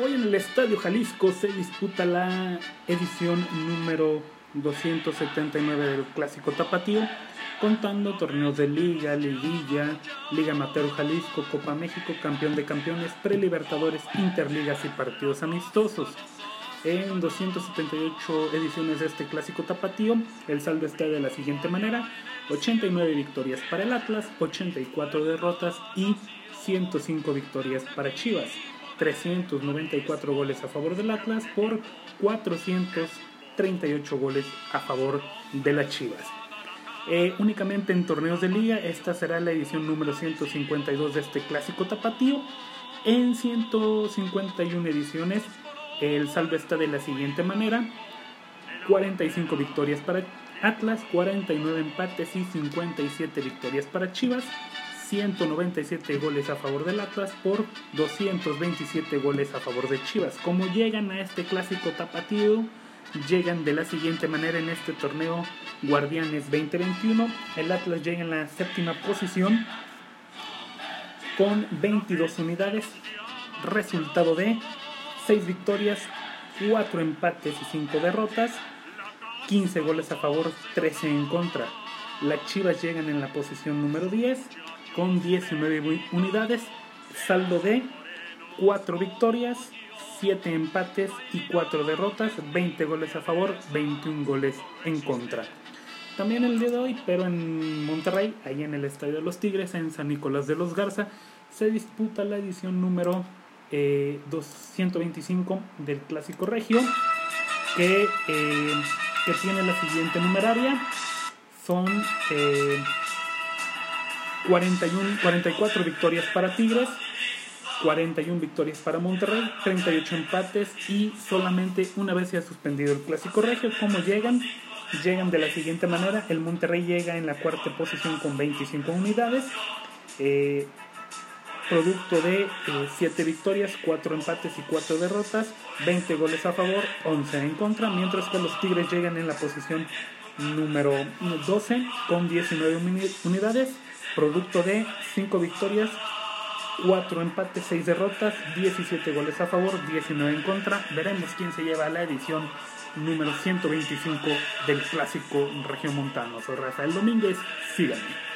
Hoy en el Estadio Jalisco se disputa la edición número 279 del Clásico Tapatío, contando torneos de Liga, Liguilla, Liga Amateur Jalisco, Copa México, Campeón de Campeones, Prelibertadores, Interligas y partidos amistosos. En 278 ediciones de este Clásico Tapatío, el saldo está de la siguiente manera: 89 victorias para el Atlas, 84 derrotas y 105 victorias para Chivas. 394 goles a favor del Atlas por 438 goles a favor de las Chivas. Eh, únicamente en torneos de liga, esta será la edición número 152 de este clásico tapatío. En 151 ediciones, el saldo está de la siguiente manera: 45 victorias para Atlas, 49 empates y 57 victorias para Chivas. 197 goles a favor del Atlas por 227 goles a favor de Chivas. Como llegan a este clásico tapatío, llegan de la siguiente manera en este torneo Guardianes 2021. El Atlas llega en la séptima posición con 22 unidades, resultado de 6 victorias, 4 empates y 5 derrotas, 15 goles a favor, 13 en contra. Las Chivas llegan en la posición número 10 con 19 unidades, saldo de 4 victorias, 7 empates y 4 derrotas, 20 goles a favor, 21 goles en contra. También el día de hoy, pero en Monterrey, ahí en el Estadio de los Tigres, en San Nicolás de los Garza, se disputa la edición número 225 eh, del Clásico Regio, que, eh, que tiene la siguiente numeraria. Son eh, 41, 44 victorias para Tigres, 41 victorias para Monterrey, 38 empates y solamente una vez se ha suspendido el Clásico Regio. ¿Cómo llegan? Llegan de la siguiente manera. El Monterrey llega en la cuarta posición con 25 unidades. Eh, producto de 7 eh, victorias, 4 empates y 4 derrotas, 20 goles a favor, 11 en contra, mientras que los Tigres llegan en la posición número 12 con 19 unidades, producto de 5 victorias, 4 empates, 6 derrotas, 17 goles a favor, 19 en contra. Veremos quién se lleva la edición número 125 del clásico regiomontano. Soy Rafael Domínguez, síganme.